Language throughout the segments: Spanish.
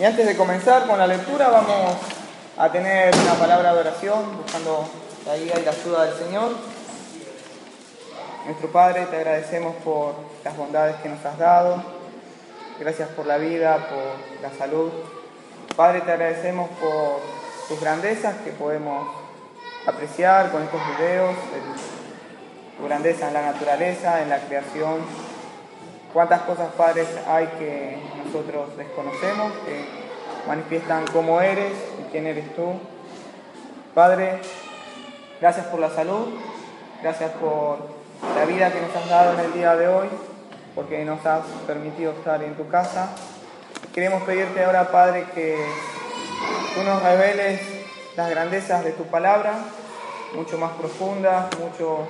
Y antes de comenzar con la lectura vamos a tener una palabra de oración, buscando la guía y la ayuda del Señor. Nuestro Padre, te agradecemos por las bondades que nos has dado. Gracias por la vida, por la salud. Padre, te agradecemos por tus grandezas que podemos apreciar con estos videos, tu grandeza en la naturaleza, en la creación. Cuántas cosas, Padre, hay que nosotros desconocemos, que manifiestan cómo eres y quién eres tú. Padre, gracias por la salud, gracias por la vida que nos has dado en el día de hoy, porque nos has permitido estar en tu casa. Queremos pedirte ahora, Padre, que tú nos reveles las grandezas de tu palabra, mucho más profundas, mucho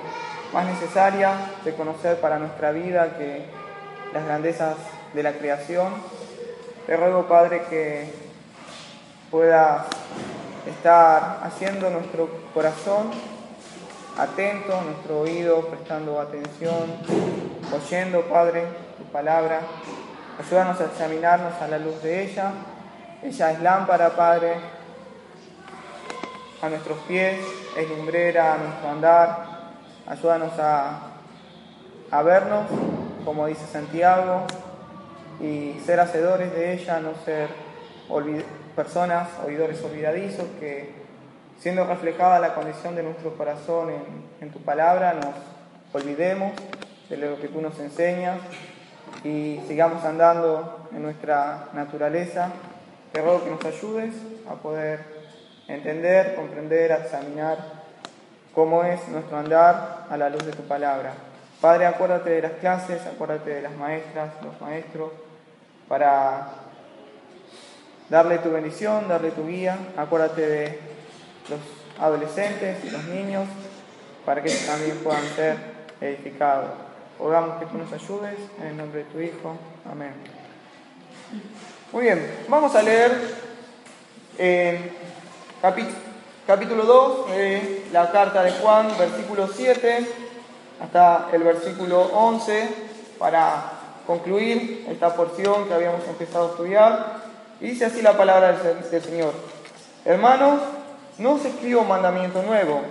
más necesarias de conocer para nuestra vida que las grandezas de la creación. Te ruego, Padre, que pueda estar haciendo nuestro corazón atento, nuestro oído prestando atención, oyendo, Padre, tu palabra. Ayúdanos a examinarnos a la luz de ella. Ella es lámpara, Padre, a nuestros pies, es lumbrera a nuestro andar. Ayúdanos a, a vernos, como dice Santiago, y ser hacedores de ella, no ser personas, oidores olvidadizos, que siendo reflejada la condición de nuestro corazón en, tu palabra, nos olvidemos de lo que tú nos enseñas y sigamos andando en nuestra naturaleza. Te ruego que nos ayudes a poder entender, comprender, examinar cómo es nuestro andar a la luz de tu palabra. Padre, acuérdate de las clases, acuérdate de las maestras, los maestros, para darle tu bendición, darle tu guía, acuérdate de los adolescentes y los niños, para que también puedan ser edificados. Rogamos que tú nos ayudes en el nombre de tu Hijo. Amén. Muy bien, vamos a leer eh, capítulo 2 de la carta de Juan, versículo 7 hasta el versículo 11, para concluir esta porción que habíamos empezado a estudiar. Y dice así la palabra del Señor. Hermanos, no os escribo mandamiento nuevo,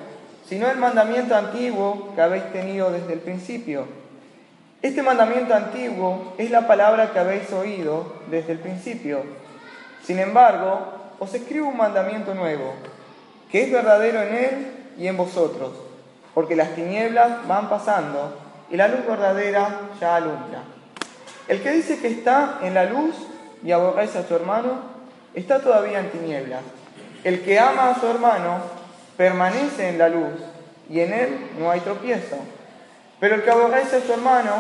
sino el mandamiento antiguo que habéis tenido desde el principio. Este mandamiento antiguo es la palabra que habéis oído desde el principio. Sin embargo, os escribo un mandamiento nuevo, que es verdadero en él y en vosotros, porque las tinieblas van pasando y la luz verdadera ya alumbra. El que dice que está en la luz y aborrece a su hermano, está todavía en tinieblas. El que ama a su hermano permanece en la luz y en él no hay tropiezo. Pero el que aborrece a su hermano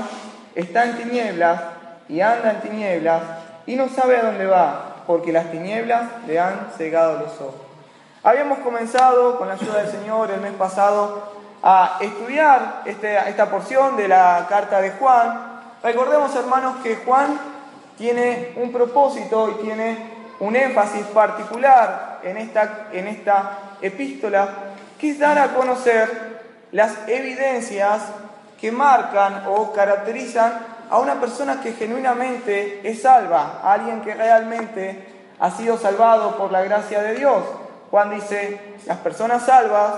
está en tinieblas y anda en tinieblas y no sabe a dónde va, porque las tinieblas le han cegado los ojos. Habíamos comenzado con la ayuda del Señor el mes pasado a estudiar este, esta porción de la carta de Juan. Recordemos, hermanos, que Juan tiene un propósito y tiene un énfasis particular en esta, en esta epístola, que es dar a conocer las evidencias que marcan o caracterizan a una persona que genuinamente es salva, a alguien que realmente ha sido salvado por la gracia de Dios. Juan dice, las personas salvas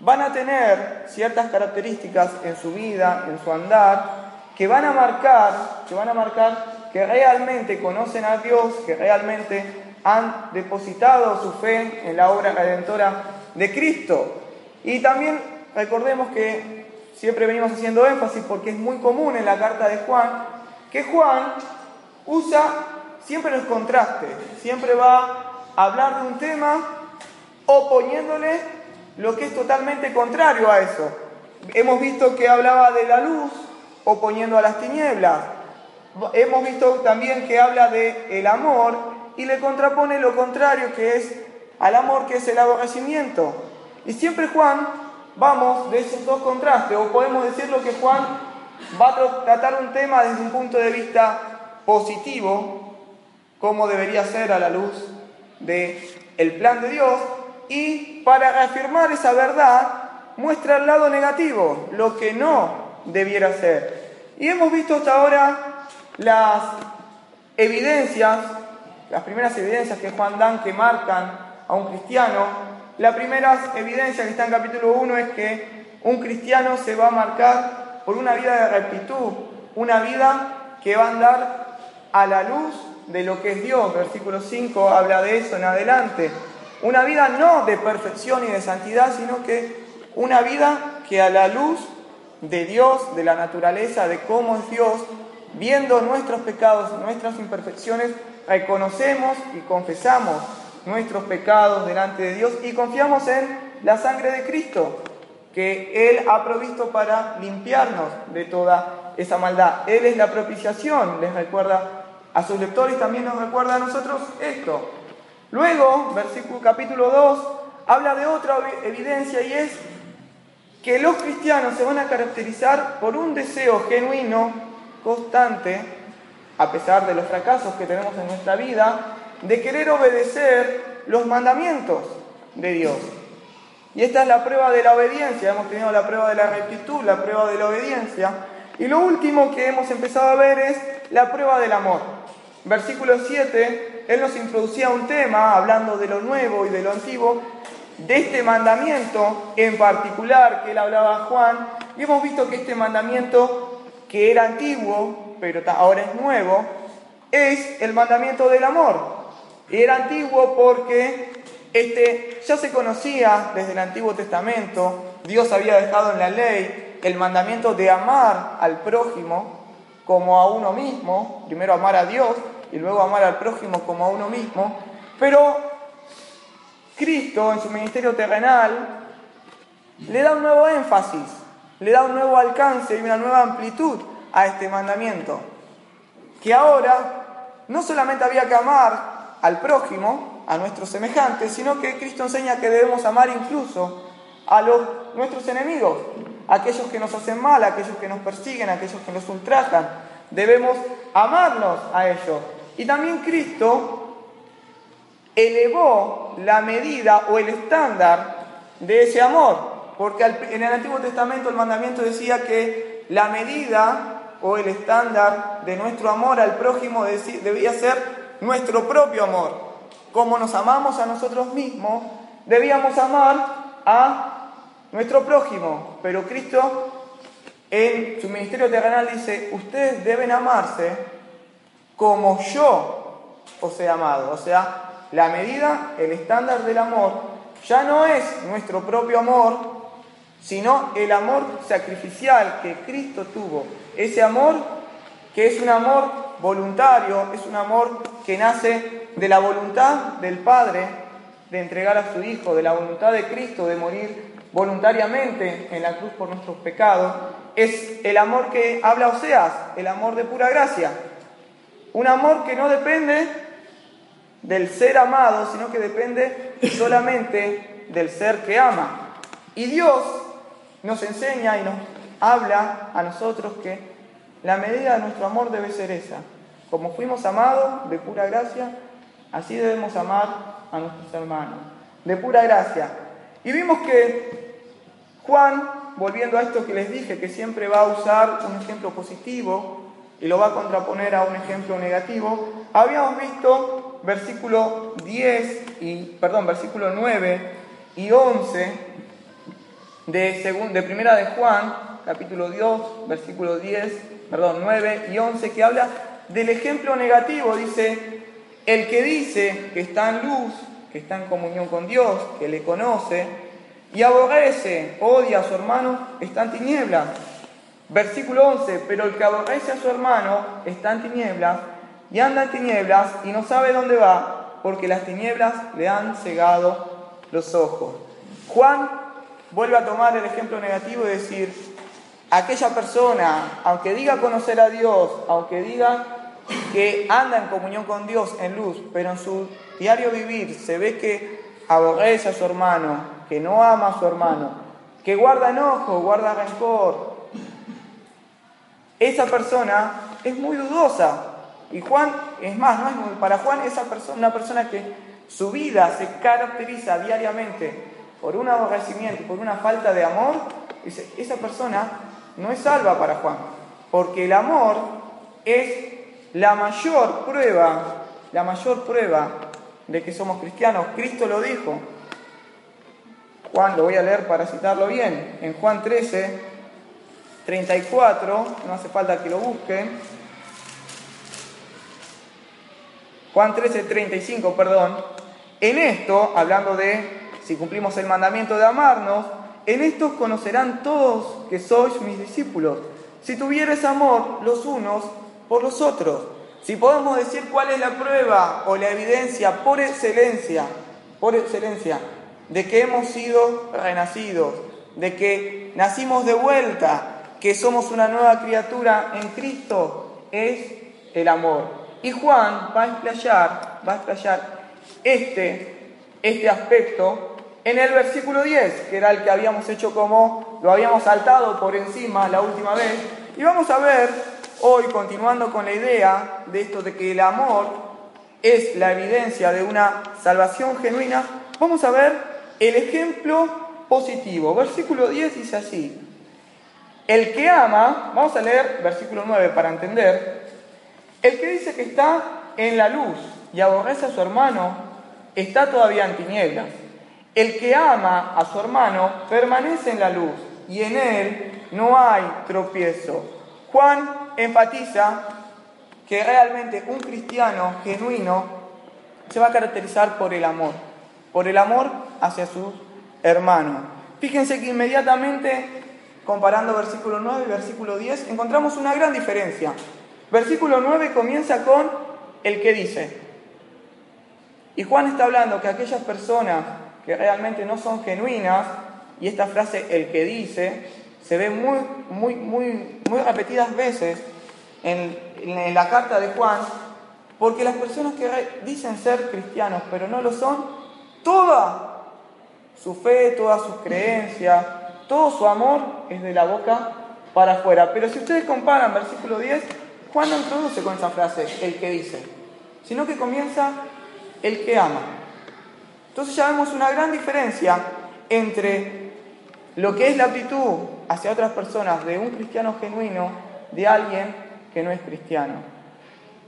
van a tener ciertas características en su vida, en su andar, que van a marcar, que van a marcar que realmente conocen a Dios, que realmente han depositado su fe en la obra redentora de Cristo. Y también recordemos que siempre venimos haciendo énfasis porque es muy común en la carta de Juan, que Juan usa siempre los contrastes, siempre va a hablar de un tema oponiéndole lo que es totalmente contrario a eso. Hemos visto que hablaba de la luz oponiendo a las tinieblas. Hemos visto también que habla de el amor y le contrapone lo contrario que es al amor que es el aborrecimiento. Y siempre Juan vamos de esos dos contrastes, o podemos decirlo que Juan va a tratar un tema desde un punto de vista positivo, como debería ser a la luz del el plan de Dios, y para reafirmar esa verdad muestra el lado negativo, lo que no debiera ser. Y hemos visto hasta ahora las evidencias, las primeras evidencias que Juan dan que marcan a un cristiano, la primera evidencia que está en capítulo 1 es que un cristiano se va a marcar por una vida de rectitud, una vida que va a andar a la luz de lo que es Dios. Versículo 5 habla de eso en adelante. Una vida no de perfección y de santidad, sino que una vida que a la luz de Dios, de la naturaleza, de cómo es Dios, viendo nuestros pecados, nuestras imperfecciones, reconocemos y confesamos nuestros pecados delante de Dios y confiamos en la sangre de Cristo, que Él ha provisto para limpiarnos de toda esa maldad. Él es la propiciación, les recuerda a sus lectores, también nos recuerda a nosotros esto. Luego, versículo capítulo 2, habla de otra evidencia y es que los cristianos se van a caracterizar por un deseo genuino, constante, a pesar de los fracasos que tenemos en nuestra vida, de querer obedecer los mandamientos de Dios. Y esta es la prueba de la obediencia. Hemos tenido la prueba de la rectitud, la prueba de la obediencia. Y lo último que hemos empezado a ver es la prueba del amor. Versículo 7, Él nos introducía un tema hablando de lo nuevo y de lo antiguo, de este mandamiento en particular que él hablaba Juan, y hemos visto que este mandamiento, que era antiguo, pero ahora es nuevo, es el mandamiento del amor. Era antiguo porque este ya se conocía desde el Antiguo Testamento, Dios había dejado en la ley el mandamiento de amar al prójimo como a uno mismo, primero amar a Dios y luego amar al prójimo como a uno mismo, pero Cristo en su ministerio terrenal le da un nuevo énfasis, le da un nuevo alcance y una nueva amplitud a este mandamiento, que ahora no solamente había que amar al prójimo, a nuestros semejantes, sino que Cristo enseña que debemos amar incluso a los, nuestros enemigos, aquellos que nos hacen mal, aquellos que nos persiguen, aquellos que nos ultrajan. Debemos amarnos a ellos. Y también Cristo elevó la medida o el estándar de ese amor. Porque en el Antiguo Testamento el mandamiento decía que la medida o el estándar de nuestro amor al prójimo debía ser nuestro propio amor. Como nos amamos a nosotros mismos, debíamos amar a nuestro prójimo. Pero Cristo en su ministerio terrenal dice, ustedes deben amarse como yo os he amado. O sea, la medida, el estándar del amor, ya no es nuestro propio amor, sino el amor sacrificial que Cristo tuvo. Ese amor que es un amor voluntario, es un amor que nace de la voluntad del Padre de entregar a su Hijo, de la voluntad de Cristo de morir voluntariamente en la cruz por nuestros pecados, es el amor que habla Oseas, el amor de pura gracia. Un amor que no depende del ser amado, sino que depende solamente del ser que ama. Y Dios nos enseña y nos habla a nosotros que la medida de nuestro amor debe ser esa. Como fuimos amados de pura gracia, así debemos amar a nuestros hermanos, de pura gracia. Y vimos que Juan, volviendo a esto que les dije, que siempre va a usar un ejemplo positivo y lo va a contraponer a un ejemplo negativo, habíamos visto versículo 10 y, perdón, versículo 9 y 11 de, de Primera de Juan, capítulo 2, versículo 10, perdón, 9 y 11, que habla del ejemplo negativo. Dice, el que dice que está en luz, que está en comunión con Dios, que le conoce, y aborrece, odia a su hermano, está en tinieblas. Versículo 11, pero el que aborrece a su hermano está en tinieblas y anda en tinieblas y no sabe dónde va, porque las tinieblas le han cegado los ojos. Juan vuelve a tomar el ejemplo negativo y decir, aquella persona, aunque diga conocer a Dios, aunque diga que anda en comunión con Dios en luz, pero en su diario vivir se ve que aborrece a su hermano, que no ama a su hermano, que guarda enojo, guarda rencor, esa persona es muy dudosa y Juan, es más, ¿no? para Juan esa persona, una persona que su vida se caracteriza diariamente por un aborrecimiento, por una falta de amor, dice, esa persona no es salva para Juan, porque el amor es la mayor prueba la mayor prueba de que somos cristianos. Cristo lo dijo. Juan, lo voy a leer para citarlo bien. En Juan 13, 34, no hace falta que lo busquen. Juan 13, 35, perdón. En esto, hablando de si cumplimos el mandamiento de amarnos, en esto conocerán todos que sois mis discípulos, si tuvieres amor los unos por los otros. Si podemos decir cuál es la prueba o la evidencia por excelencia, por excelencia, de que hemos sido renacidos, de que nacimos de vuelta, que somos una nueva criatura en Cristo, es el amor. Y Juan va a explayar, va a explayar este, este aspecto en el versículo 10, que era el que habíamos hecho como, lo habíamos saltado por encima la última vez. Y vamos a ver hoy, continuando con la idea de esto de que el amor es la evidencia de una salvación genuina, vamos a ver el ejemplo positivo. Versículo 10 dice así, el que ama, vamos a leer versículo 9 para entender, el que dice que está en la luz y aborrece a su hermano, está todavía en tinieblas. El que ama a su hermano permanece en la luz y en él no hay tropiezo. Juan enfatiza que realmente un cristiano genuino se va a caracterizar por el amor, por el amor hacia sus hermanos. Fíjense que inmediatamente, comparando versículo 9 y versículo 10, encontramos una gran diferencia. Versículo 9 comienza con el que dice. Y Juan está hablando que aquellas personas que realmente no son genuinas, y esta frase, el que dice, se ve muy, muy, muy, muy repetidas veces en, en la carta de Juan, porque las personas que dicen ser cristianos, pero no lo son, toda su fe, todas sus creencias, todo su amor es de la boca para afuera. Pero si ustedes comparan versículo 10, Juan no introduce con esa frase el que dice, sino que comienza el que ama. Entonces ya vemos una gran diferencia entre lo que es la actitud hacia otras personas de un cristiano genuino de alguien que no es cristiano.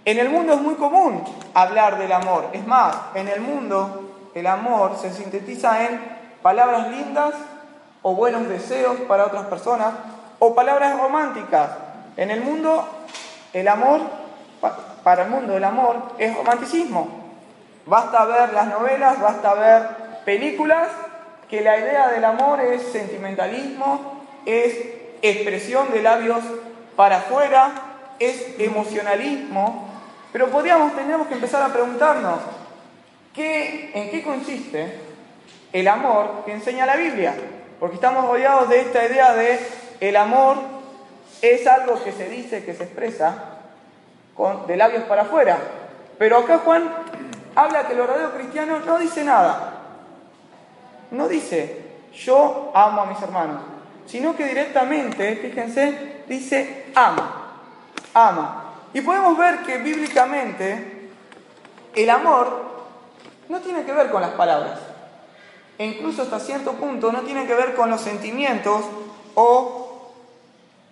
En el mundo es muy común hablar del amor. Es más, en el mundo el amor se sintetiza en palabras lindas o buenos deseos para otras personas o palabras románticas. En el mundo, el amor, para el mundo el amor es romanticismo. Basta ver las novelas, basta ver películas, que la idea del amor es sentimentalismo, es expresión de labios para afuera, es emocionalismo. Pero podríamos, tendríamos que empezar a preguntarnos, ¿qué, ¿en qué consiste el amor que enseña la Biblia, porque estamos rodeados de esta idea de el amor es algo que se dice, que se expresa con, de labios para afuera. Pero acá Juan habla que el verdadero cristiano no dice nada. No dice, yo amo a mis hermanos, sino que directamente, fíjense, dice, ama, ama. Y podemos ver que bíblicamente el amor no tiene que ver con las palabras e incluso hasta cierto punto no tiene que ver con los sentimientos o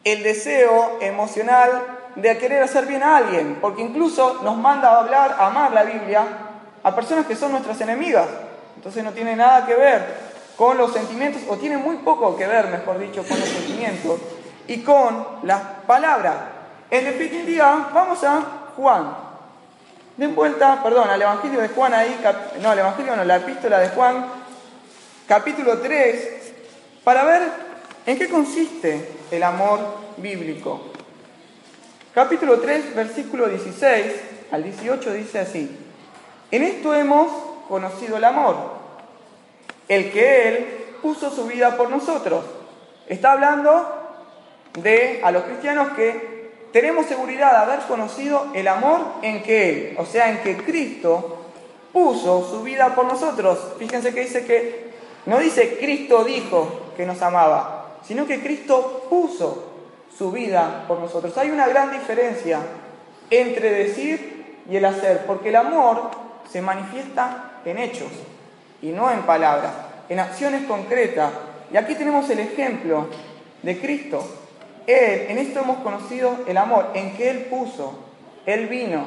el deseo emocional de querer hacer bien a alguien, porque incluso nos manda a hablar, a amar la Biblia a personas que son nuestras enemigas. Entonces no tiene nada que ver con los sentimientos, o tiene muy poco que ver, mejor dicho, con los sentimientos y con las palabras. En definitiva, vamos a Juan. Den vuelta, perdón, al Evangelio de Juan ahí, no, el Evangelio no, la epístola de Juan, capítulo 3 para ver en qué consiste el amor bíblico. Capítulo 3, versículo 16 al 18 dice así, en esto hemos conocido el amor, el que Él puso su vida por nosotros. Está hablando de a los cristianos que tenemos seguridad de haber conocido el amor en que Él, o sea, en que Cristo puso su vida por nosotros. Fíjense que dice que no dice Cristo dijo que nos amaba, sino que Cristo puso su vida por nosotros. Hay una gran diferencia entre decir y el hacer, porque el amor se manifiesta en hechos y no en palabras, en acciones concretas. Y aquí tenemos el ejemplo de Cristo. Él, en esto hemos conocido el amor, en que Él puso, Él vino,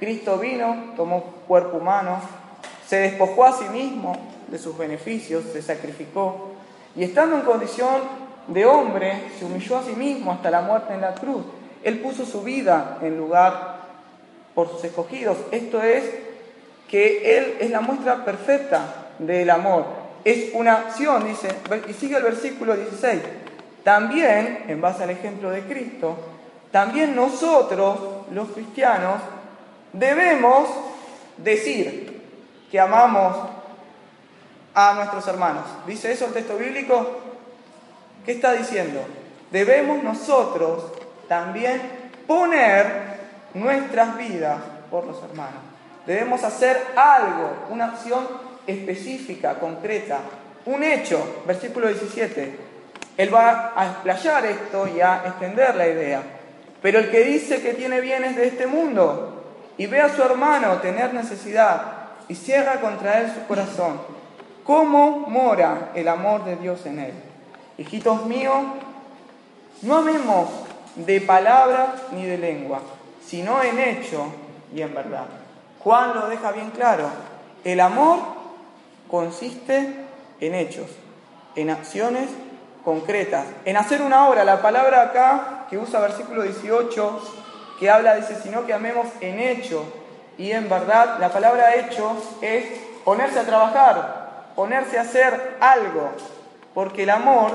Cristo vino, tomó cuerpo humano, se despojó a sí mismo de sus beneficios, se sacrificó y estando en condición de hombre, se humilló a sí mismo hasta la muerte en la cruz. Él puso su vida en lugar por sus escogidos. Esto es que Él es la muestra perfecta del amor. Es una acción, dice, y sigue el versículo 16. También, en base al ejemplo de Cristo, también nosotros, los cristianos, debemos decir que amamos a nuestros hermanos. ¿Dice eso el texto bíblico? ¿Qué está diciendo? Debemos nosotros también poner nuestras vidas por los hermanos. Debemos hacer algo, una acción específica, concreta, un hecho, versículo 17. Él va a explayar esto y a extender la idea. Pero el que dice que tiene bienes de este mundo y ve a su hermano tener necesidad y cierra contra él su corazón, ¿cómo mora el amor de Dios en él? Hijitos míos, no amemos de palabra ni de lengua, sino en hecho y en verdad. Juan lo deja bien claro. El amor consiste en hechos, en acciones concretas, en hacer una obra. La palabra acá que usa versículo 18, que habla, dice, sino que amemos en hecho y en verdad, la palabra hecho es ponerse a trabajar, ponerse a hacer algo, porque el amor,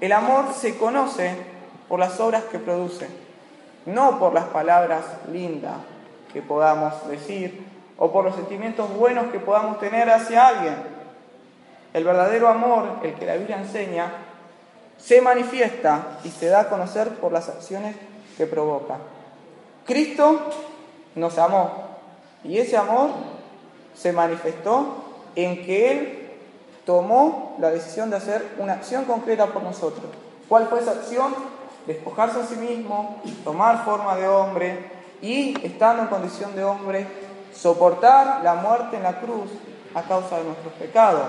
el amor se conoce por las obras que produce, no por las palabras lindas que podamos decir o por los sentimientos buenos que podamos tener hacia alguien. El verdadero amor, el que la Biblia enseña, se manifiesta y se da a conocer por las acciones que provoca. Cristo nos amó y ese amor se manifestó en que Él tomó la decisión de hacer una acción concreta por nosotros. ¿Cuál fue esa acción? Despojarse a sí mismo, tomar forma de hombre y, estando en condición de hombre, soportar la muerte en la cruz a causa de nuestros pecados.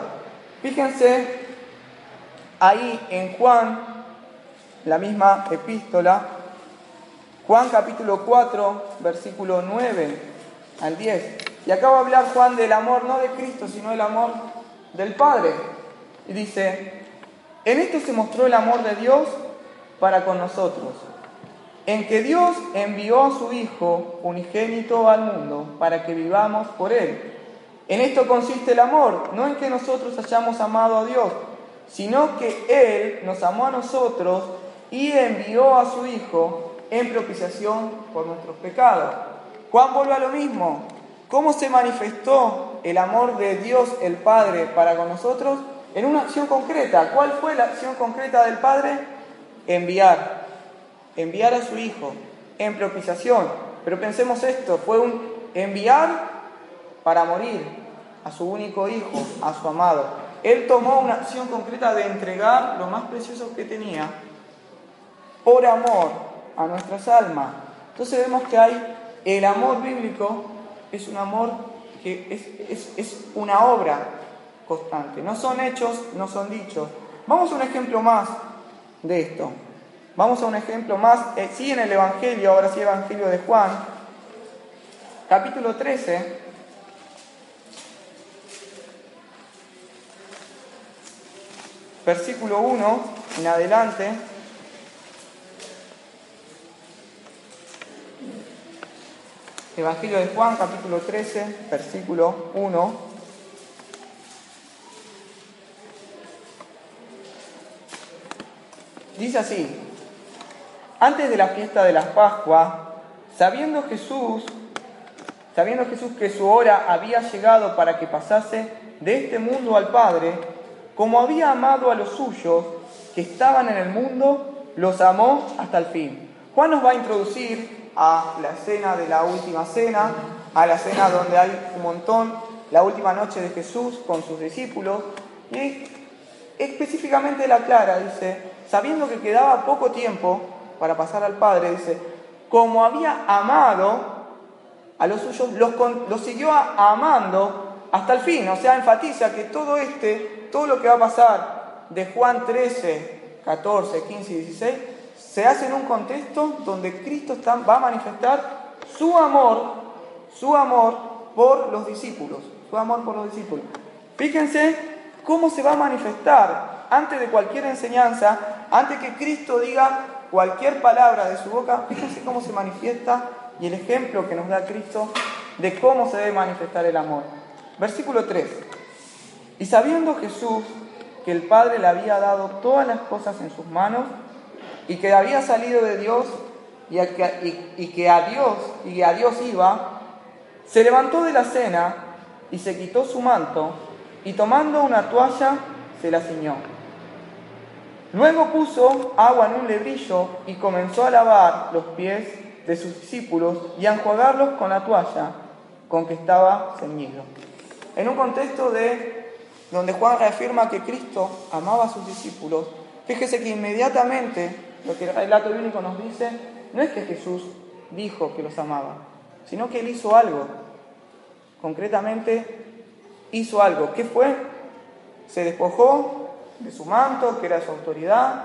Fíjense ahí en Juan, la misma epístola, Juan capítulo 4, versículo 9 al 10. Y acaba de hablar Juan del amor no de Cristo, sino del amor del Padre. Y dice, en esto se mostró el amor de Dios para con nosotros, en que Dios envió a su Hijo unigénito al mundo para que vivamos por Él. En esto consiste el amor, no en que nosotros hayamos amado a Dios, sino que Él nos amó a nosotros y envió a su Hijo en propiciación por nuestros pecados. Juan vuelve a lo mismo. ¿Cómo se manifestó el amor de Dios el Padre para con nosotros? En una acción concreta. ¿Cuál fue la acción concreta del Padre? Enviar. Enviar a su Hijo en propiciación. Pero pensemos esto, fue un enviar para morir a su único Hijo, a su amado. Él tomó una acción concreta de entregar lo más precioso que tenía por amor a nuestras almas. Entonces vemos que hay el amor bíblico, es un amor que es, es, una obra constante. No son hechos, no son dichos. Vamos a un ejemplo más de esto. Vamos a un ejemplo más, eh, sí en el Evangelio, ahora sí Evangelio de Juan, capítulo 13, versículo 1 en adelante. Evangelio de Juan, capítulo 13, versículo 1. Dice así, antes de la fiesta de las Pascuas, sabiendo Jesús, sabiendo Jesús que su hora había llegado para que pasase de este mundo al Padre, como había amado a los suyos que estaban en el mundo, los amó hasta el fin. Juan nos va a introducir a la escena de la última cena, a la cena donde hay un montón, la última noche de Jesús con sus discípulos, y específicamente la clara, dice, sabiendo que quedaba poco tiempo para pasar al Padre, dice, como había amado a los suyos, los, siguió amando hasta el fin, o sea, enfatiza que todo este, todo lo que va a pasar de Juan 13, 14, 15 y 16, se hace en un contexto donde Cristo va a manifestar su amor, su amor por los discípulos, su amor por los discípulos. Fíjense cómo se va a manifestar antes de cualquier enseñanza, antes que Cristo diga cualquier palabra de su boca, fíjense cómo se manifiesta y el ejemplo que nos da Cristo de cómo se debe manifestar el amor. Versículo 3. Y sabiendo Jesús que el Padre le había dado todas las cosas en sus manos y que había salido de Dios y, que a Dios y a Dios iba, se levantó de la cena y se quitó su manto y tomando una toalla se la ciñó. Luego puso agua en un lebrillo y comenzó a lavar los pies de sus discípulos y a enjuagarlos con la toalla con que estaba ceñido. En un contexto de donde Juan reafirma que Cristo amaba a sus discípulos, fíjese que inmediatamente lo que el relato bíblico nos dice no es que Jesús dijo que los amaba, sino que él hizo algo. Concretamente hizo algo. ¿Qué fue? Se despojó de su manto, que era su autoridad,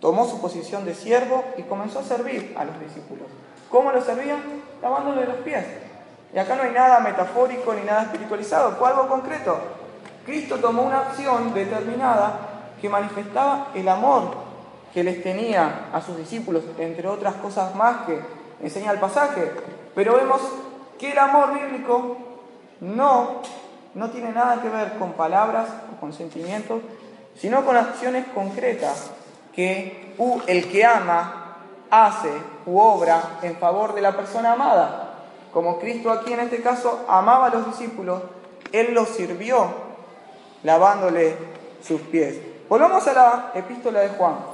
tomó su posición de siervo y comenzó a servir a los discípulos. ¿Cómo los servía? Lavándole los pies. Y acá no hay nada metafórico ni nada espiritualizado, fue algo concreto. Cristo tomó una acción determinada que manifestaba el amor que les tenía a sus discípulos, entre otras cosas más que enseña el pasaje. Pero vemos que el amor bíblico no, no tiene nada que ver con palabras o con sentimientos, sino con acciones concretas que el que ama hace u obra en favor de la persona amada. Como Cristo aquí en este caso amaba a los discípulos, Él los sirvió lavándole sus pies. Volvamos a la epístola de Juan.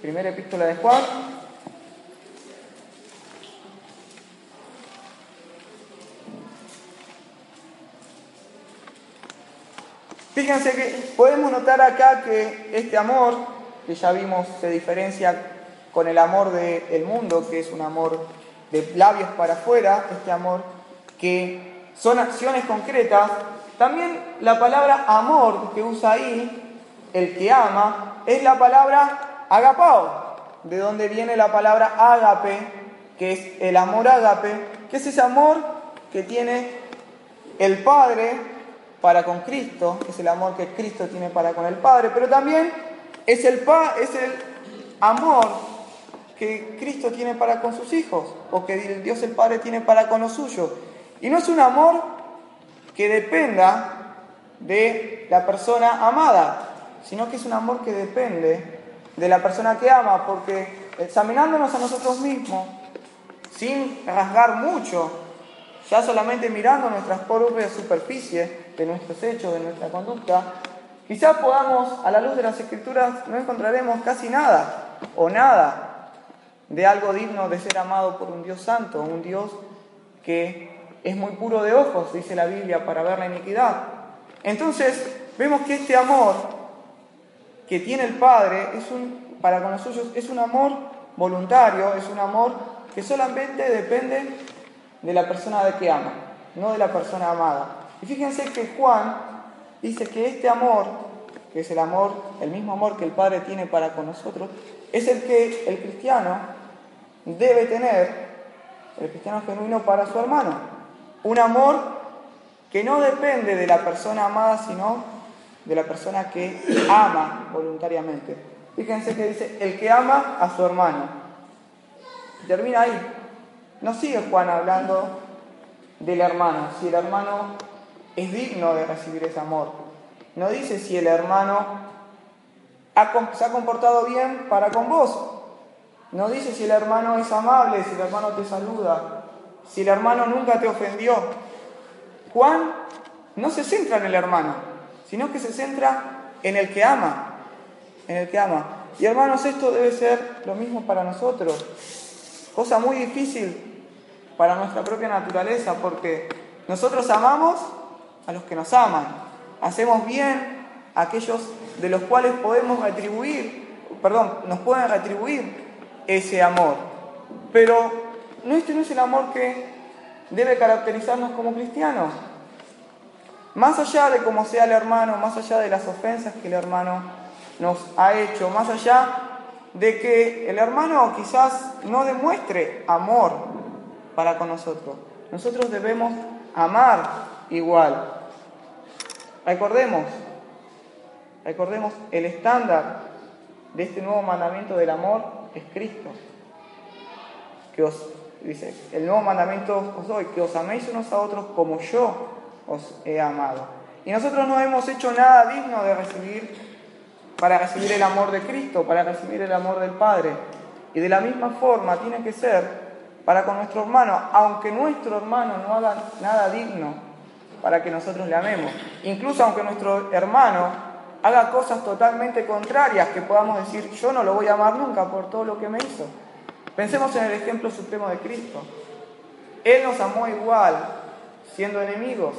Primera epístola de Juan. Fíjense que podemos notar acá que este amor, que ya vimos, se diferencia con el amor del mundo, que es un amor de labios para afuera, este amor que son acciones concretas, también la palabra amor que usa ahí, el que ama, es la palabra agapao, de donde viene la palabra ágape, que es el amor ágape, que es ese amor que tiene el Padre para con Cristo, es el amor que Cristo tiene para con el Padre, pero también es el, es el amor que Cristo tiene para con sus hijos, o que Dios el Padre tiene para con los suyos. Y no es un amor que dependa de la persona amada, sino que es un amor que depende de la persona que ama, porque examinándonos a nosotros mismos, sin rasgar mucho, ya solamente mirando nuestras propias superficies de nuestros hechos, de nuestra conducta, quizás podamos, a la luz de las escrituras, no encontraremos casi nada o nada de algo digno de ser amado por un Dios santo, un Dios que es muy puro de ojos, dice la Biblia, para ver la iniquidad. Entonces, vemos que este amor que tiene el Padre es un, para con los suyos es un amor voluntario, es un amor que solamente depende de la persona de que ama, no de la persona amada. Y fíjense que Juan dice que este amor, que es el amor, el mismo amor que el Padre tiene para con nosotros, es el que el cristiano debe tener, el cristiano genuino para su hermano. Un amor que no depende de la persona amada, sino de la persona que ama voluntariamente. Fíjense que dice, el que ama a su hermano. termina ahí. No sigue Juan hablando del hermano, si el hermano es digno de recibir ese amor. No dice si el hermano se ha comportado bien para con vos. No dice si el hermano es amable, si el hermano te saluda si el hermano nunca te ofendió. Juan no se centra en el hermano, sino que se centra en el que ama, en el que ama. Y hermanos, esto debe ser lo mismo para nosotros. Cosa muy difícil para nuestra propia naturaleza, porque nosotros amamos a los que nos aman. Hacemos bien a aquellos de los cuales podemos retribuir, perdón, nos pueden retribuir ese amor. Pero no, este no es el amor que debe caracterizarnos como cristianos. Más allá de cómo sea el hermano, más allá de las ofensas que el hermano nos ha hecho, más allá de que el hermano quizás no demuestre amor para con nosotros. Nosotros debemos amar igual. Recordemos, recordemos, el estándar de este nuevo mandamiento del amor es Cristo. Que os dice, el nuevo mandamiento os doy, que os améis unos a otros como yo os he amado. Y nosotros no hemos hecho nada digno de recibir para recibir el amor de Cristo, para recibir el amor del Padre. Y de la misma forma tiene que ser para con nuestro hermano, aunque nuestro hermano no haga nada digno para que nosotros le amemos. Incluso aunque nuestro hermano haga cosas totalmente contrarias que podamos decir, yo no lo voy a amar nunca por todo lo que me hizo. Pensemos en el ejemplo supremo de Cristo. Él nos amó igual, siendo enemigos.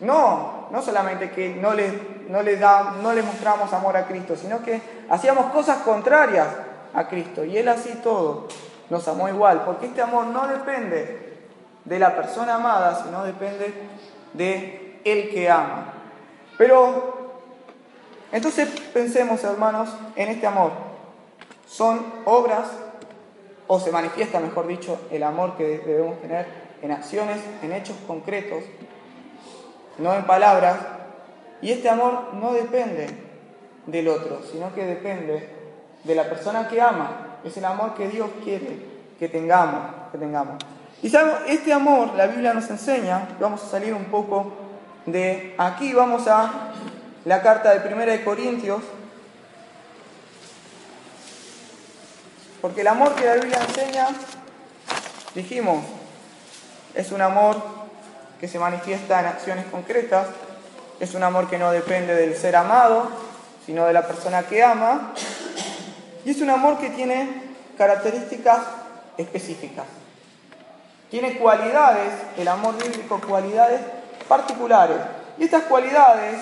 No, no solamente que no le, no le, da, no le mostramos amor a Cristo, sino que hacíamos cosas contrarias a Cristo. Y Él así todo nos amó igual, porque este amor no depende de la persona amada, sino depende de el que ama. Pero entonces pensemos, hermanos, en este amor. Son obras, o se manifiesta, mejor dicho, el amor que debemos tener en acciones, en hechos concretos, no en palabras. Y este amor no depende del otro, sino que depende de la persona que ama es el amor que Dios quiere que tengamos, que tengamos. Y sabemos, este amor, la Biblia nos enseña, vamos a salir un poco de aquí, vamos a la carta de Primera de Corintios, porque el amor que la Biblia enseña, dijimos, es un amor que se manifiesta en acciones concretas, es un amor que no depende del ser amado, sino de la persona que ama, y es un amor que tiene características específicas. Tiene cualidades, el amor bíblico, cualidades particulares. Y estas cualidades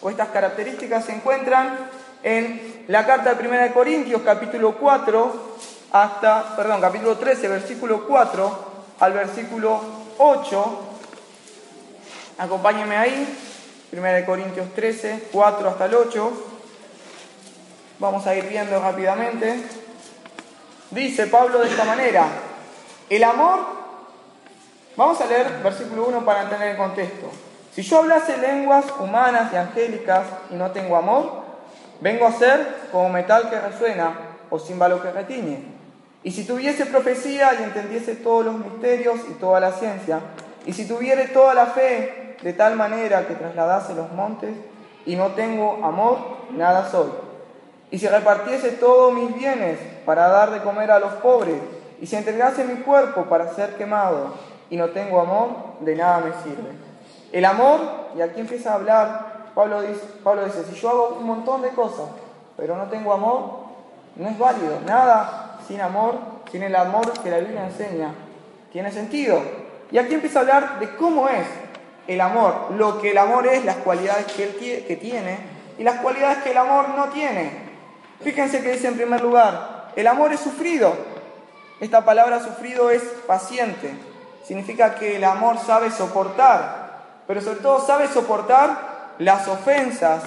o estas características se encuentran en la carta de 1 Corintios, capítulo 4, hasta, perdón, capítulo 13, versículo 4 al versículo 8. Acompáñenme ahí, 1 Corintios 13, 4 hasta el 8. Vamos a ir viendo rápidamente. Dice Pablo de esta manera, el amor, vamos a leer versículo 1 para entender el contexto. Si yo hablase lenguas humanas y angélicas y no tengo amor, vengo a ser como metal que resuena o címbalo que retiñe. Y si tuviese profecía y entendiese todos los misterios y toda la ciencia, y si tuviere toda la fe de tal manera que trasladase los montes, y no tengo amor, nada soy. Y si repartiese todos mis bienes para dar de comer a los pobres, y si entregase mi cuerpo para ser quemado, y no tengo amor, de nada me sirve. El amor, y aquí empieza a hablar, Pablo dice, Pablo dice, si yo hago un montón de cosas, pero no tengo amor, no es válido. Nada sin amor, sin el amor que la Biblia enseña, tiene sentido. Y aquí empieza a hablar de cómo es el amor, lo que el amor es, las cualidades que él que tiene y las cualidades que el amor no tiene. Fíjense que dice en primer lugar, el amor es sufrido. Esta palabra sufrido es paciente. Significa que el amor sabe soportar, pero sobre todo sabe soportar las ofensas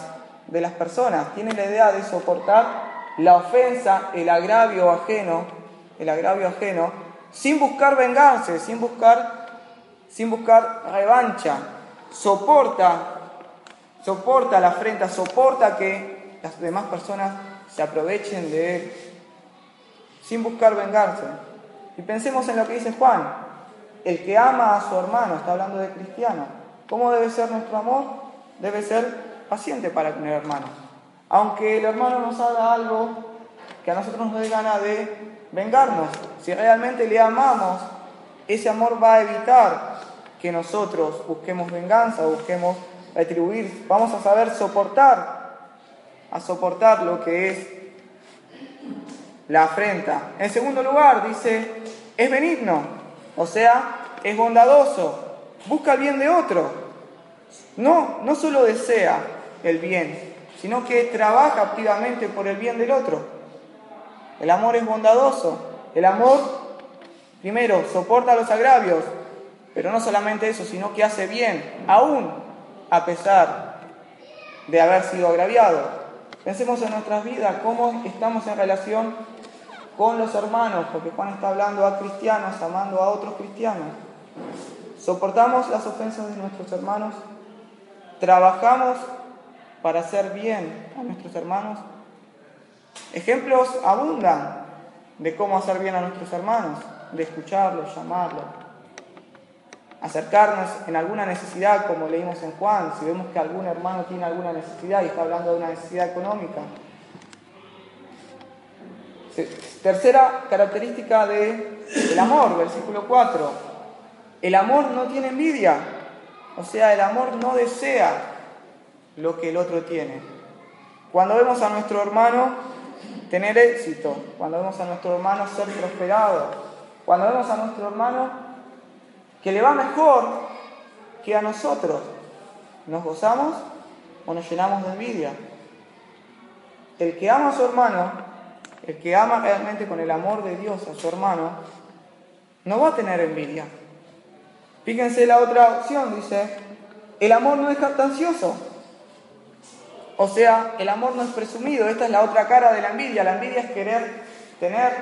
de las personas. Tiene la idea de soportar la ofensa, el agravio ajeno, el agravio ajeno, sin buscar vengarse, sin buscar, sin buscar revancha. Soporta, soporta la afrenta, soporta que las demás personas se aprovechen de él sin buscar vengarse. Y pensemos en lo que dice Juan, el que ama a su hermano, está hablando de cristiano. ¿Cómo debe ser nuestro amor? Debe ser paciente para con el hermano. Aunque el hermano nos haga algo que a nosotros nos dé gana de vengarnos, si realmente le amamos, ese amor va a evitar que nosotros busquemos venganza, busquemos retribuir. Vamos a saber soportar a soportar lo que es la afrenta. En segundo lugar, dice, es benigno, o sea, es bondadoso, busca el bien de otro. No, no solo desea el bien, sino que trabaja activamente por el bien del otro. El amor es bondadoso. El amor, primero, soporta los agravios, pero no solamente eso, sino que hace bien, aún a pesar de haber sido agraviado. Pensemos en nuestras vidas, cómo estamos en relación con los hermanos, porque Juan está hablando a cristianos, amando a otros cristianos. Soportamos las ofensas de nuestros hermanos, trabajamos para hacer bien a nuestros hermanos. Ejemplos abundan de cómo hacer bien a nuestros hermanos, de escucharlos, llamarlos, acercarnos en alguna necesidad, como leímos en Juan, si vemos que algún hermano tiene alguna necesidad y está hablando de una necesidad económica, Tercera característica del amor, versículo 4. El amor no tiene envidia, o sea, el amor no desea lo que el otro tiene. Cuando vemos a nuestro hermano tener éxito, cuando vemos a nuestro hermano ser prosperado, cuando vemos a nuestro hermano que le va mejor que a nosotros, ¿nos gozamos o nos llenamos de envidia? El que ama a su hermano el que ama realmente con el amor de Dios a su hermano, no va a tener envidia. Fíjense la otra opción, dice, el amor no es jactancioso. O sea, el amor no es presumido. Esta es la otra cara de la envidia. La envidia es querer tener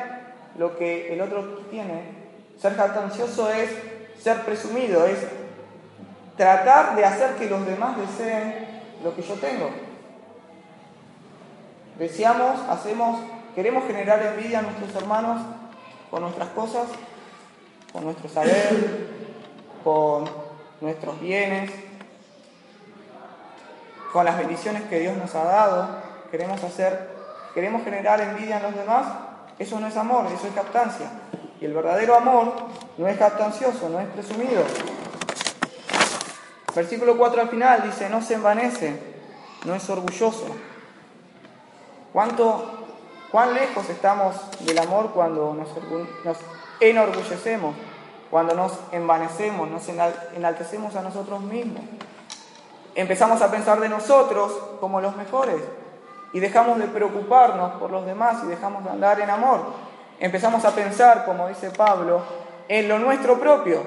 lo que el otro tiene. Ser jactancioso es ser presumido, es tratar de hacer que los demás deseen lo que yo tengo. Deseamos, hacemos Queremos generar envidia a nuestros hermanos con nuestras cosas, con nuestro saber, con nuestros bienes, con las bendiciones que Dios nos ha dado. Queremos hacer, queremos generar envidia en los demás. Eso no es amor, eso es captancia. Y el verdadero amor no es captancioso, no es presumido. Versículo 4 al final dice, no se envanece, no es orgulloso. ¿Cuánto ¿Cuán lejos estamos del amor cuando nos, enorgullecemos, cuando nos envanecemos, nos enaltecemos a nosotros mismos? Empezamos a pensar de nosotros como los mejores y dejamos de preocuparnos por los demás y dejamos de andar en amor. Empezamos a pensar, como dice Pablo, en lo nuestro propio,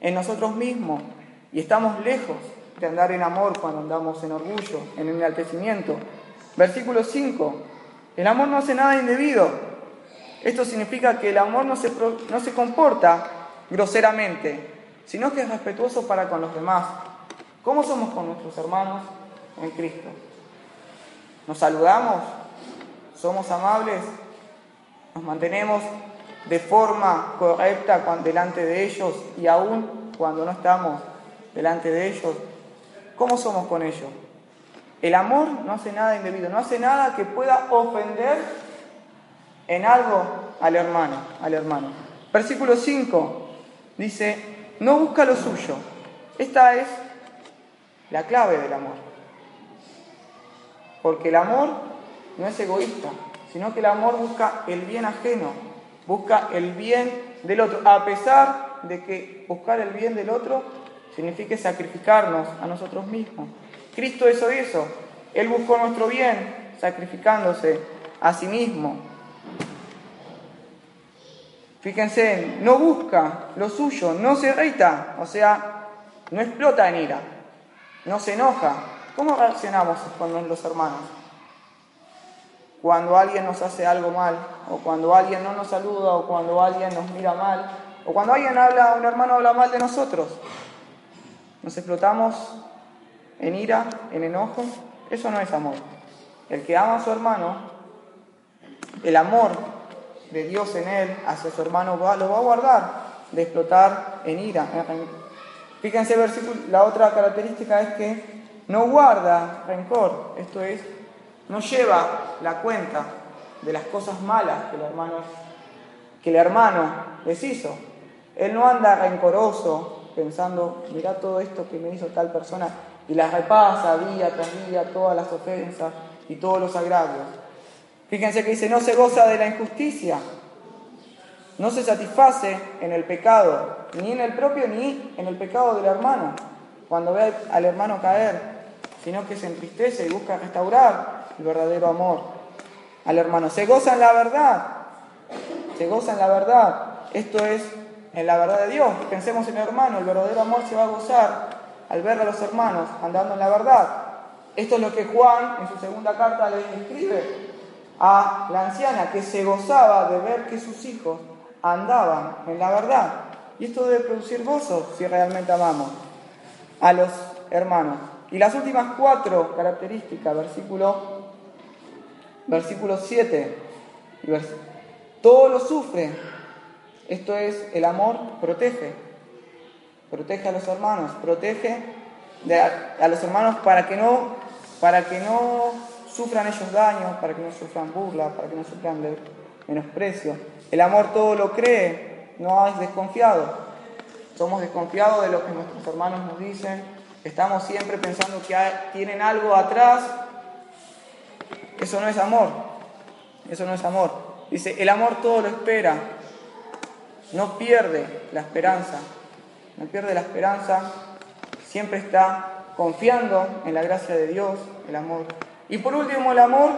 en nosotros mismos y estamos lejos de andar en amor cuando andamos en orgullo, en enaltecimiento. Versículo 5. El amor no hace nada indebido. Esto significa que el amor no se, no se comporta groseramente, sino que es respetuoso para con los demás. ¿Cómo somos con nuestros hermanos en Cristo? ¿Nos saludamos? ¿Somos amables? ¿Nos mantenemos de forma correcta delante de ellos y aún cuando no estamos delante de ellos? ¿Cómo somos con ellos? El amor no hace nada indebido, no hace nada que pueda ofender en algo al hermano, al hermano. Versículo 5 dice, no busca lo suyo. Esta es la clave del amor. Porque el amor no es egoísta, sino que el amor busca el bien ajeno, busca el bien del otro, a pesar de que buscar el bien del otro signifique sacrificarnos a nosotros mismos. Cristo hizo eso. Él buscó nuestro bien, sacrificándose a sí mismo. Fíjense, no busca lo suyo, no se irrita, o sea, no explota en ira, no se enoja. ¿Cómo reaccionamos con los hermanos? Cuando alguien nos hace algo mal, o cuando alguien no nos saluda, o cuando alguien nos mira mal, o cuando alguien habla, un hermano habla mal de nosotros. Nos explotamos en ira, en enojo, eso no es amor. El que ama a su hermano, el amor de Dios en él hacia su hermano lo va a guardar de explotar en ira. Fíjense, la otra característica es que no guarda rencor, esto es, no lleva la cuenta de las cosas malas que el hermano, que el hermano les hizo. Él no anda rencoroso pensando, mira todo esto que me hizo tal persona, y las repasa día tras día todas las ofensas y todos los agravios. Fíjense que dice, no se goza de la injusticia, no se satisface en el pecado, ni en el propio ni en el pecado del hermano, cuando ve al hermano caer, sino que se entristece y busca restaurar el verdadero amor al hermano. Se goza en la verdad, se goza en la verdad. Esto es en la verdad de Dios. Pensemos en el hermano, el verdadero amor se va a gozar al ver a los hermanos andando en la verdad. Esto es lo que Juan en su segunda carta les escribe. a la anciana que se gozaba de ver que sus hijos andaban en la verdad. Y esto debe producir gozo si realmente amamos a los hermanos. Y las últimas cuatro características, versículo, versículo 7, todo lo sufre. Esto es, el amor protege, protege a los hermanos, protege a, los hermanos para que no, para que no sufran ellos daños, para que no sufran burla, para que no sufran menosprecio. El amor todo lo cree, no es desconfiado. Somos desconfiados de lo que nuestros hermanos nos dicen, estamos siempre pensando que tienen algo atrás. Eso no es amor, eso no es amor. Dice, el amor todo lo espera, no pierde la esperanza, no pierde la esperanza, siempre está confiando en la gracia de Dios, el amor. Y por último, el amor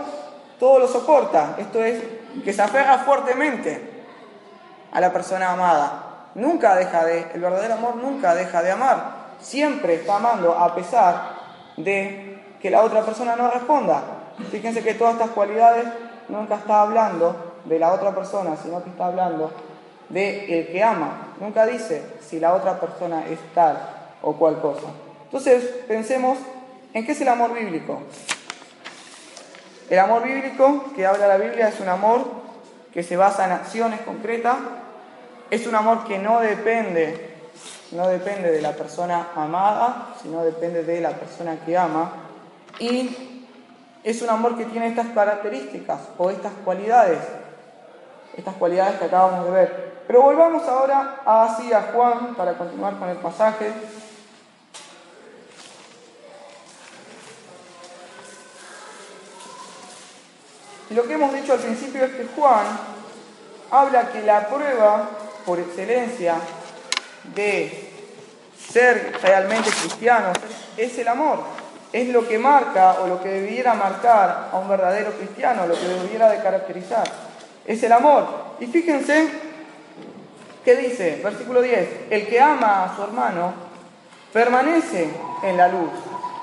todo lo soporta, esto es, que se aferra fuertemente a la persona amada. Nunca deja de, el verdadero amor nunca deja de amar. Siempre está amando a pesar de que la otra persona no responda. Fíjense que todas estas cualidades nunca está hablando de la otra persona, sino que está hablando de el que ama. Nunca dice si la otra persona es tal o cual cosa. Entonces, pensemos en qué es el amor bíblico. El amor bíblico que habla la Biblia es un amor que se basa en acciones concretas, es un amor que no depende, no depende de la persona amada, sino depende de la persona que ama, y es un amor que tiene estas características o estas cualidades, estas cualidades que acabamos de ver. Pero volvamos ahora así a Juan para continuar con el pasaje. Lo que hemos dicho al principio es que Juan habla que la prueba por excelencia de ser realmente cristianos es el amor. Es lo que marca o lo que debiera marcar a un verdadero cristiano, lo que debiera de caracterizar. Es el amor. Y fíjense qué dice, versículo 10, el que ama a su hermano permanece en la luz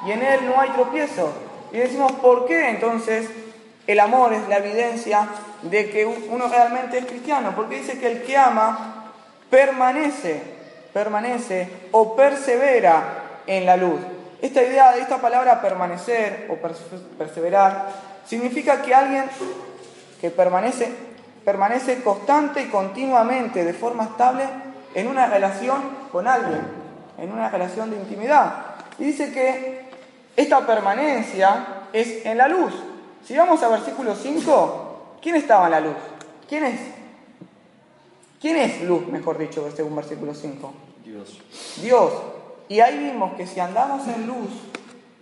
y en él no hay tropiezo. Y decimos, ¿por qué entonces el amor es la evidencia de que uno realmente es cristiano, porque dice que el que ama permanece, permanece o persevera en la luz. Esta idea de esta palabra permanecer o perseverar significa que alguien que permanece, permanece constante y continuamente, de forma estable, en una relación con alguien, en una relación de intimidad. Y dice que esta permanencia es en la luz, si vamos a versículo 5, ¿quién estaba en la luz? ¿Quién es? ¿Quién es luz, mejor dicho, según versículo 5? Dios. Dios. Y ahí vimos que si andamos en luz,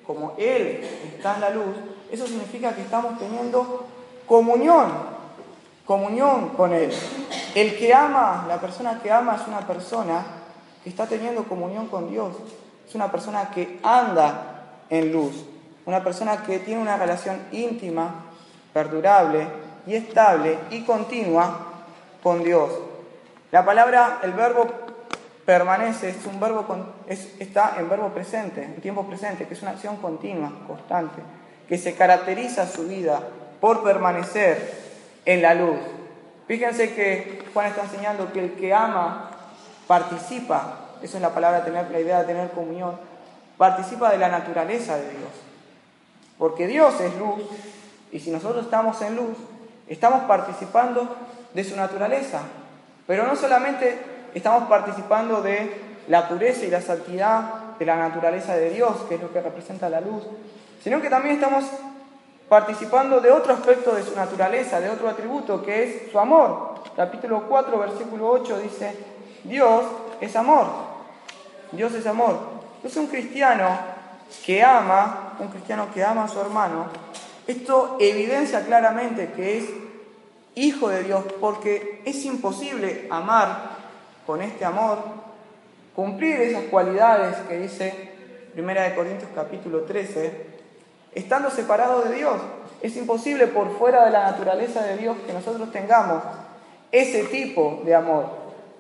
como Él está en la luz, eso significa que estamos teniendo comunión, comunión con Él. El que ama, la persona que ama es una persona que está teniendo comunión con Dios, es una persona que anda en luz una persona que tiene una relación íntima, perdurable y estable y continua con Dios. La palabra, el verbo permanece, es un verbo, está en verbo presente, en tiempo presente, que es una acción continua, constante, que se caracteriza su vida por permanecer en la luz. Fíjense que Juan está enseñando que el que ama participa, eso es la palabra, tener, la idea de tener comunión, participa de la naturaleza de Dios. Porque Dios es luz y si nosotros estamos en luz, estamos participando de su naturaleza. Pero no solamente estamos participando de la pureza y la santidad de la naturaleza de Dios, que es lo que representa la luz, sino que también estamos participando de otro aspecto de su naturaleza, de otro atributo, que es su amor. Capítulo 4, versículo 8 dice, Dios es amor. Dios es amor. Entonces un cristiano que ama, un cristiano que ama a su hermano, esto evidencia claramente que es hijo de Dios, porque es imposible amar con este amor, cumplir esas cualidades que dice Primera de Corintios capítulo 13, estando separado de Dios. Es imposible por fuera de la naturaleza de Dios que nosotros tengamos ese tipo de amor.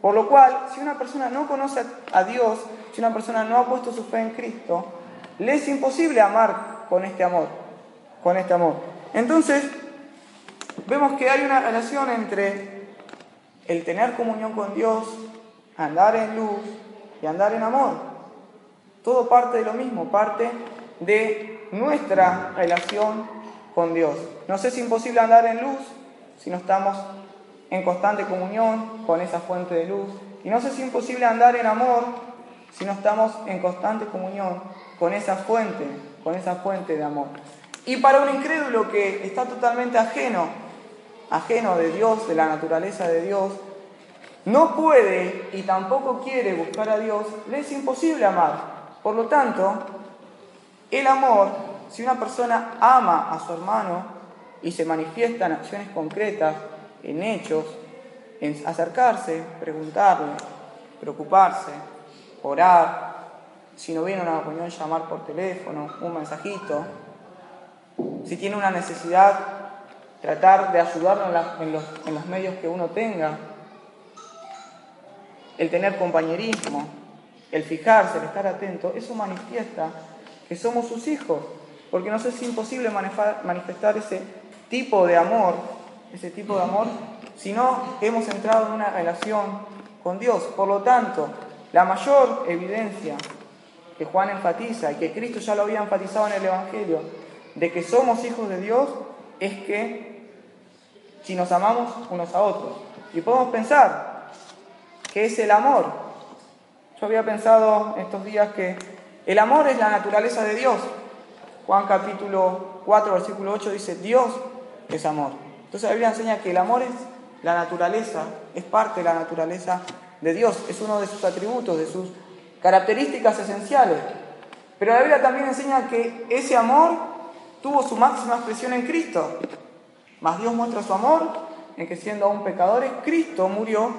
Por lo cual, si una persona no conoce a Dios, si una persona no ha puesto su fe en Cristo, le es imposible amar con este amor, con este amor. Entonces, vemos que hay una relación entre el tener comunión con Dios, andar en luz y andar en amor. Todo parte de lo mismo, parte de nuestra relación con Dios. Nos es imposible andar en luz si no estamos en constante comunión con esa fuente de luz. Y nos es imposible andar en amor si no estamos en constante comunión con esa fuente, con esa fuente de amor. Y para un incrédulo que está totalmente ajeno, ajeno de Dios, de la naturaleza de Dios, no puede y tampoco quiere buscar a Dios, le es imposible amar. Por lo tanto, el amor, si una persona ama a su hermano y se manifiesta en acciones concretas, en hechos, en acercarse, preguntarle, preocuparse, orar, si no viene una reunión, llamar por teléfono, un mensajito, si tiene una necesidad, tratar de ayudarlo en, los, en los medios que uno tenga, el tener compañerismo, el fijarse, el estar atento, eso manifiesta que somos sus hijos, porque nos es imposible manifestar ese tipo de amor, ese tipo de amor, si no hemos entrado en una relación con Dios. Por lo tanto, la mayor evidencia que Juan enfatiza y que Cristo ya lo había enfatizado en el Evangelio, de que somos hijos de Dios, es que si nos amamos unos a otros. Y podemos pensar que es el amor. Yo había pensado estos días que el amor es la naturaleza de Dios. Juan capítulo 4, versículo 8 dice, Dios es amor. Entonces la Biblia enseña que el amor es la naturaleza, es parte de la naturaleza de Dios, es uno de sus atributos, de sus características esenciales. Pero la Biblia también enseña que ese amor tuvo su máxima expresión en Cristo. Mas Dios muestra su amor en que siendo aún pecadores, Cristo murió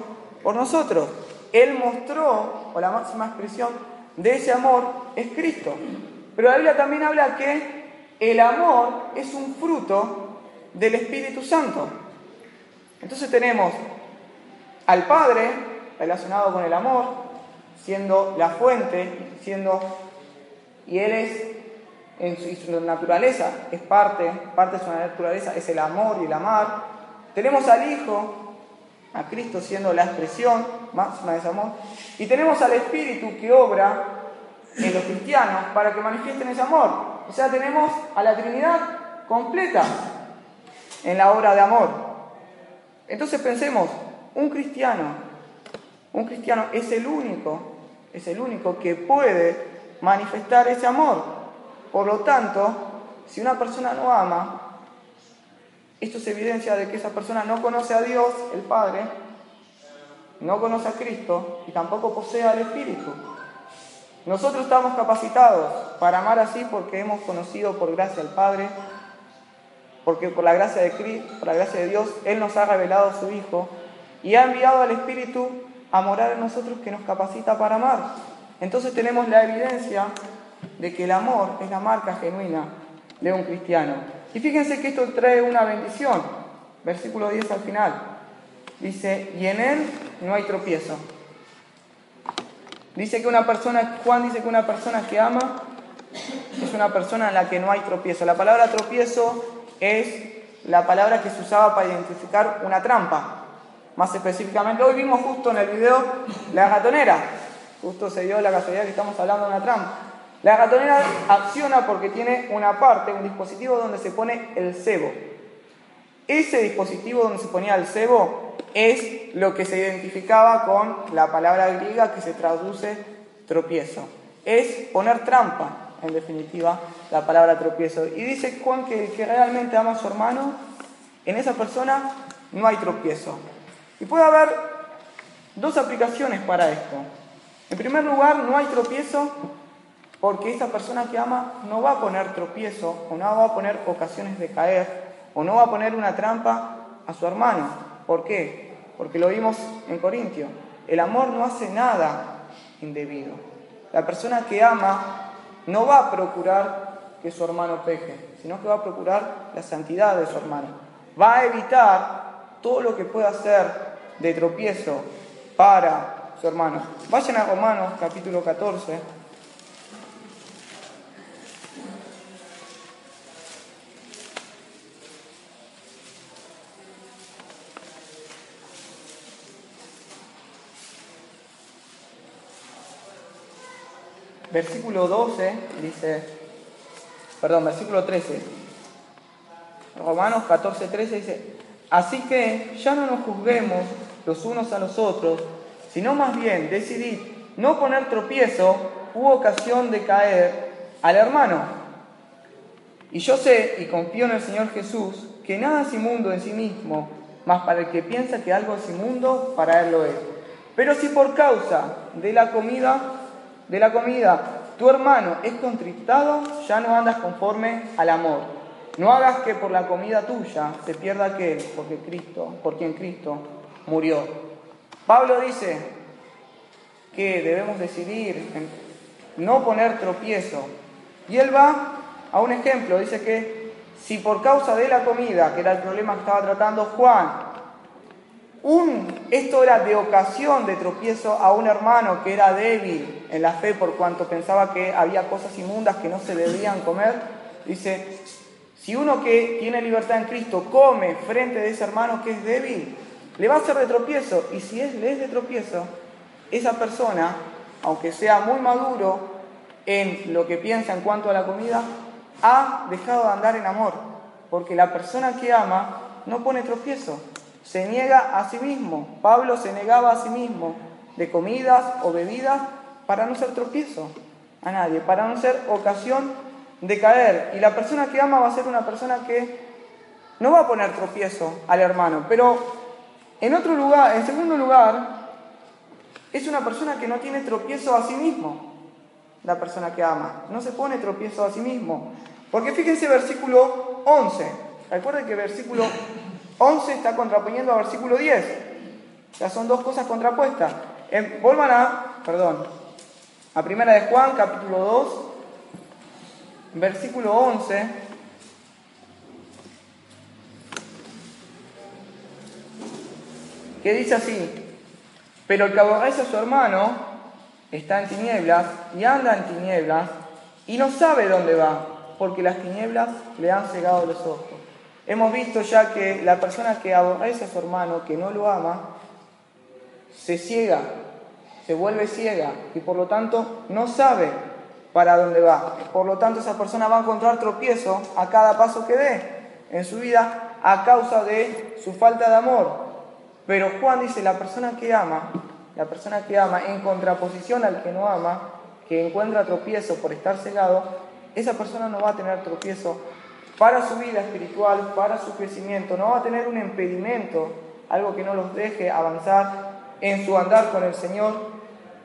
por nosotros. Él mostró, o la máxima expresión de ese amor es Cristo. Pero la Biblia también habla que el amor es un fruto del Espíritu Santo. Entonces tenemos al Padre relacionado con el amor, siendo la fuente, siendo y él es en su, naturaleza, es parte, parte de su naturaleza es el amor y el amar. Tenemos al Hijo, a Cristo siendo la expresión máxima de ese amor, y tenemos al Espíritu que obra en los cristianos para que manifiesten ese amor. O sea, tenemos a la Trinidad completa en la obra de amor. Entonces pensemos, un cristiano, un cristiano es el único, es el único que puede manifestar ese amor. Por lo tanto, si una persona no ama, esto es evidencia de que esa persona no conoce a Dios, el Padre, no conoce a Cristo y tampoco posee al Espíritu. Nosotros estamos capacitados para amar así porque hemos conocido por gracia al Padre, porque por la gracia de Cristo, por la gracia de Dios, Él nos ha revelado a su Hijo y ha enviado al Espíritu a en nosotros que nos capacita para amar. Entonces tenemos la evidencia de que el amor es la marca genuina de un cristiano. Y fíjense que esto trae una bendición. Versículo 10 al final. Dice, y en él no hay tropiezo. Dice que una persona, Juan dice que una persona que ama es una persona en la que no hay tropiezo. La palabra tropiezo es la palabra que se usaba para identificar una trampa. Más específicamente, hoy vimos justo en el video la gatonera. Justo se dio la casualidad que estamos hablando de una trampa. La gatonera acciona porque tiene una parte, un dispositivo donde se pone el cebo. Ese dispositivo donde se ponía el cebo es lo que se identificaba con la palabra griega que se traduce tropiezo. Es poner trampa, en definitiva, la palabra tropiezo. Y dice Juan que el que realmente ama a su hermano, en esa persona no hay tropiezo. Y puede haber dos aplicaciones para esto. En primer lugar, no hay tropiezo porque esa persona que ama no va a poner tropiezo o no va a poner ocasiones de caer o no va a poner una trampa a su hermano. ¿Por qué? Porque lo vimos en Corintio. El amor no hace nada indebido. La persona que ama no va a procurar que su hermano peje, sino que va a procurar la santidad de su hermano. Va a evitar todo lo que pueda hacer de tropiezo para su hermano. Vayan a Romanos capítulo 14. Versículo 12 dice, perdón, versículo 13. Romanos 14, 13 dice, así que ya no nos juzguemos los unos a los otros, sino más bien decidid no poner tropiezo u ocasión de caer al hermano. Y yo sé y confío en el Señor Jesús que nada es inmundo en sí mismo, mas para el que piensa que algo es inmundo, para él lo es. Pero si por causa de la comida, de la comida, tu hermano es contristado, ya no andas conforme al amor. No hagas que por la comida tuya se pierda aquel porque Cristo, por quien Cristo murió. Pablo dice que debemos decidir no poner tropiezo. Y él va a un ejemplo, dice que si por causa de la comida, que era el problema que estaba tratando Juan, un, esto era de ocasión de tropiezo a un hermano que era débil en la fe por cuanto pensaba que había cosas inmundas que no se debían comer. Dice, si uno que tiene libertad en Cristo come frente de ese hermano que es débil, le va a hacer de tropiezo. Y si es, le es de tropiezo, esa persona, aunque sea muy maduro en lo que piensa en cuanto a la comida, ha dejado de andar en amor. Porque la persona que ama no pone tropiezo se niega a sí mismo. Pablo se negaba a sí mismo de comidas o bebidas para no ser tropiezo a nadie, para no ser ocasión de caer. Y la persona que ama va a ser una persona que no va a poner tropiezo al hermano, pero en otro lugar, en segundo lugar, es una persona que no tiene tropiezo a sí mismo, la persona que ama. No se pone tropiezo a sí mismo. Porque fíjense versículo 11. Recuerden que versículo 11 está contraponiendo al versículo 10. Ya son dos cosas contrapuestas. vuelvan a, perdón, a primera de Juan, capítulo 2, versículo 11. Que dice así, pero el que aborrece a su hermano está en tinieblas y anda en tinieblas y no sabe dónde va, porque las tinieblas le han cegado los ojos. Hemos visto ya que la persona que aborrece a su hermano, que no lo ama, se ciega, se vuelve ciega y por lo tanto no sabe para dónde va. Por lo tanto esa persona va a encontrar tropiezo a cada paso que dé en su vida a causa de su falta de amor. Pero Juan dice, la persona que ama, la persona que ama en contraposición al que no ama, que encuentra tropiezo por estar cegado, esa persona no va a tener tropiezo para su vida espiritual, para su crecimiento. No va a tener un impedimento, algo que no los deje avanzar en su andar con el Señor,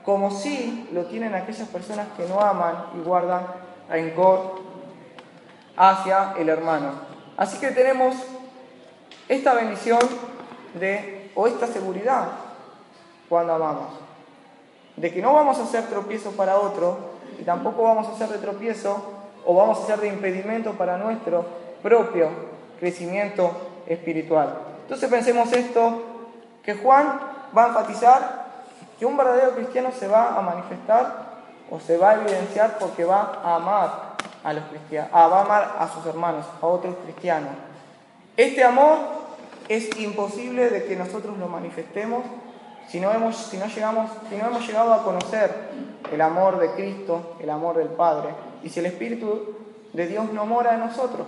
como si lo tienen aquellas personas que no aman y guardan rencor hacia el hermano. Así que tenemos esta bendición de, o esta seguridad cuando amamos, de que no vamos a hacer tropiezo para otro y tampoco vamos a hacer de tropiezo o vamos a ser de impedimento para nuestro propio crecimiento espiritual. Entonces pensemos esto, que Juan va a enfatizar que un verdadero cristiano se va a manifestar o se va a evidenciar porque va a amar a los cristianos, va a amar a sus hermanos, a otros cristianos. Este amor es imposible de que nosotros lo manifestemos si no, hemos, si, no llegamos, si no hemos llegado a conocer el amor de Cristo, el amor del Padre, y si el Espíritu de Dios no mora en nosotros.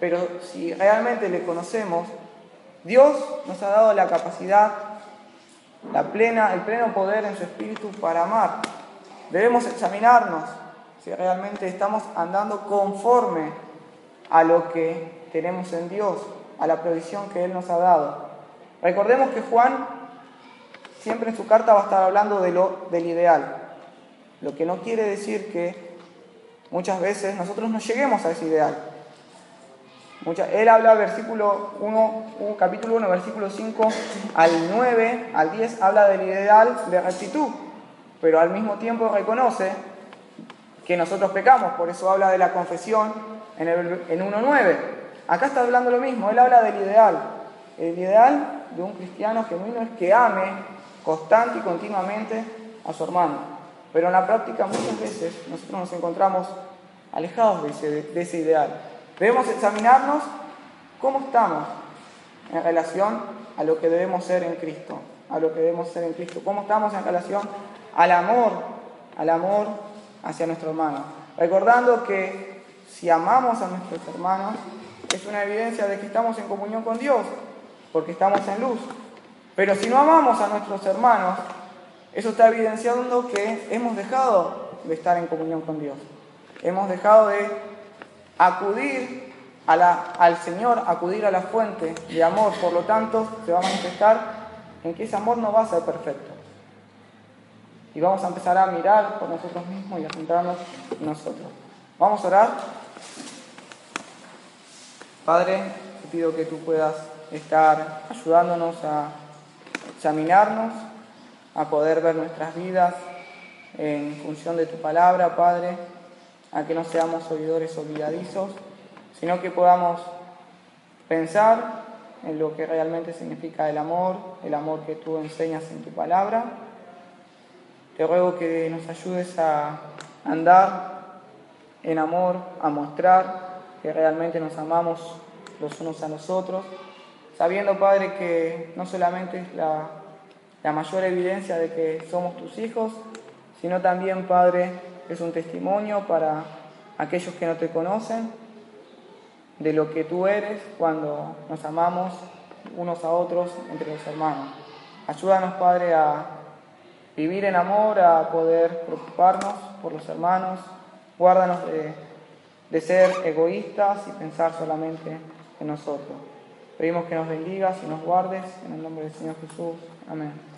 Pero si realmente le conocemos, Dios nos ha dado la capacidad, la plena, el pleno poder en su Espíritu para amar. Debemos examinarnos si realmente estamos andando conforme a lo que tenemos en Dios, a la provisión que Él nos ha dado. Recordemos que Juan siempre en su carta va a estar hablando de lo, del ideal, lo que no quiere decir que muchas veces nosotros no lleguemos a ese ideal. él habla versículo 1, capítulo 1, versículo 5 al 9, al 10, habla del ideal de rectitud, pero al mismo tiempo reconoce que nosotros pecamos, por eso habla de la confesión en, en 1.9. Acá está hablando lo mismo, él habla del ideal. El ideal de un cristiano genuino es que ame constante y continuamente a su hermano. Pero en la práctica muchas veces nosotros nos encontramos alejados de ese, ideal. Debemos examinarnos cómo estamos en relación a lo que debemos ser en Cristo, a lo que debemos ser en Cristo, cómo estamos en relación al amor al amor hacia nuestro hermano. Recordando que si amamos a nuestros hermanos, es una evidencia de que estamos en comunión con Dios, porque estamos en luz. Pero si no amamos a nuestros hermanos, eso está evidenciando que hemos dejado de estar en comunión con Dios. Hemos dejado de acudir a la, al Señor, acudir a la fuente de amor. Por lo tanto, se va a manifestar en que ese amor no va a ser perfecto. Y vamos a empezar a mirar por nosotros mismos y a centrarnos en nosotros. Vamos a orar. Padre, te pido que tú puedas estar ayudándonos a examinarnos, a poder ver nuestras vidas en función de tu palabra, Padre, a que no seamos oidores olvidadizos, sino que podamos pensar en lo que realmente significa el amor, el amor que tú enseñas en tu palabra. Te ruego que nos ayudes a andar en amor, a mostrar que realmente nos amamos los unos a los otros, sabiendo, Padre, que no solamente es la, la mayor evidencia de que somos tus hijos, sino también, Padre, es un testimonio para aquellos que no te conocen de lo que tú eres cuando nos amamos unos a otros entre los hermanos. Ayúdanos, Padre, a vivir en amor, a poder preocuparnos por los hermanos. Guárdanos de, de ser egoístas y pensar solamente en nosotros. Pedimos que nos bendigas y nos guardes en el nombre del Señor Jesús. Amén.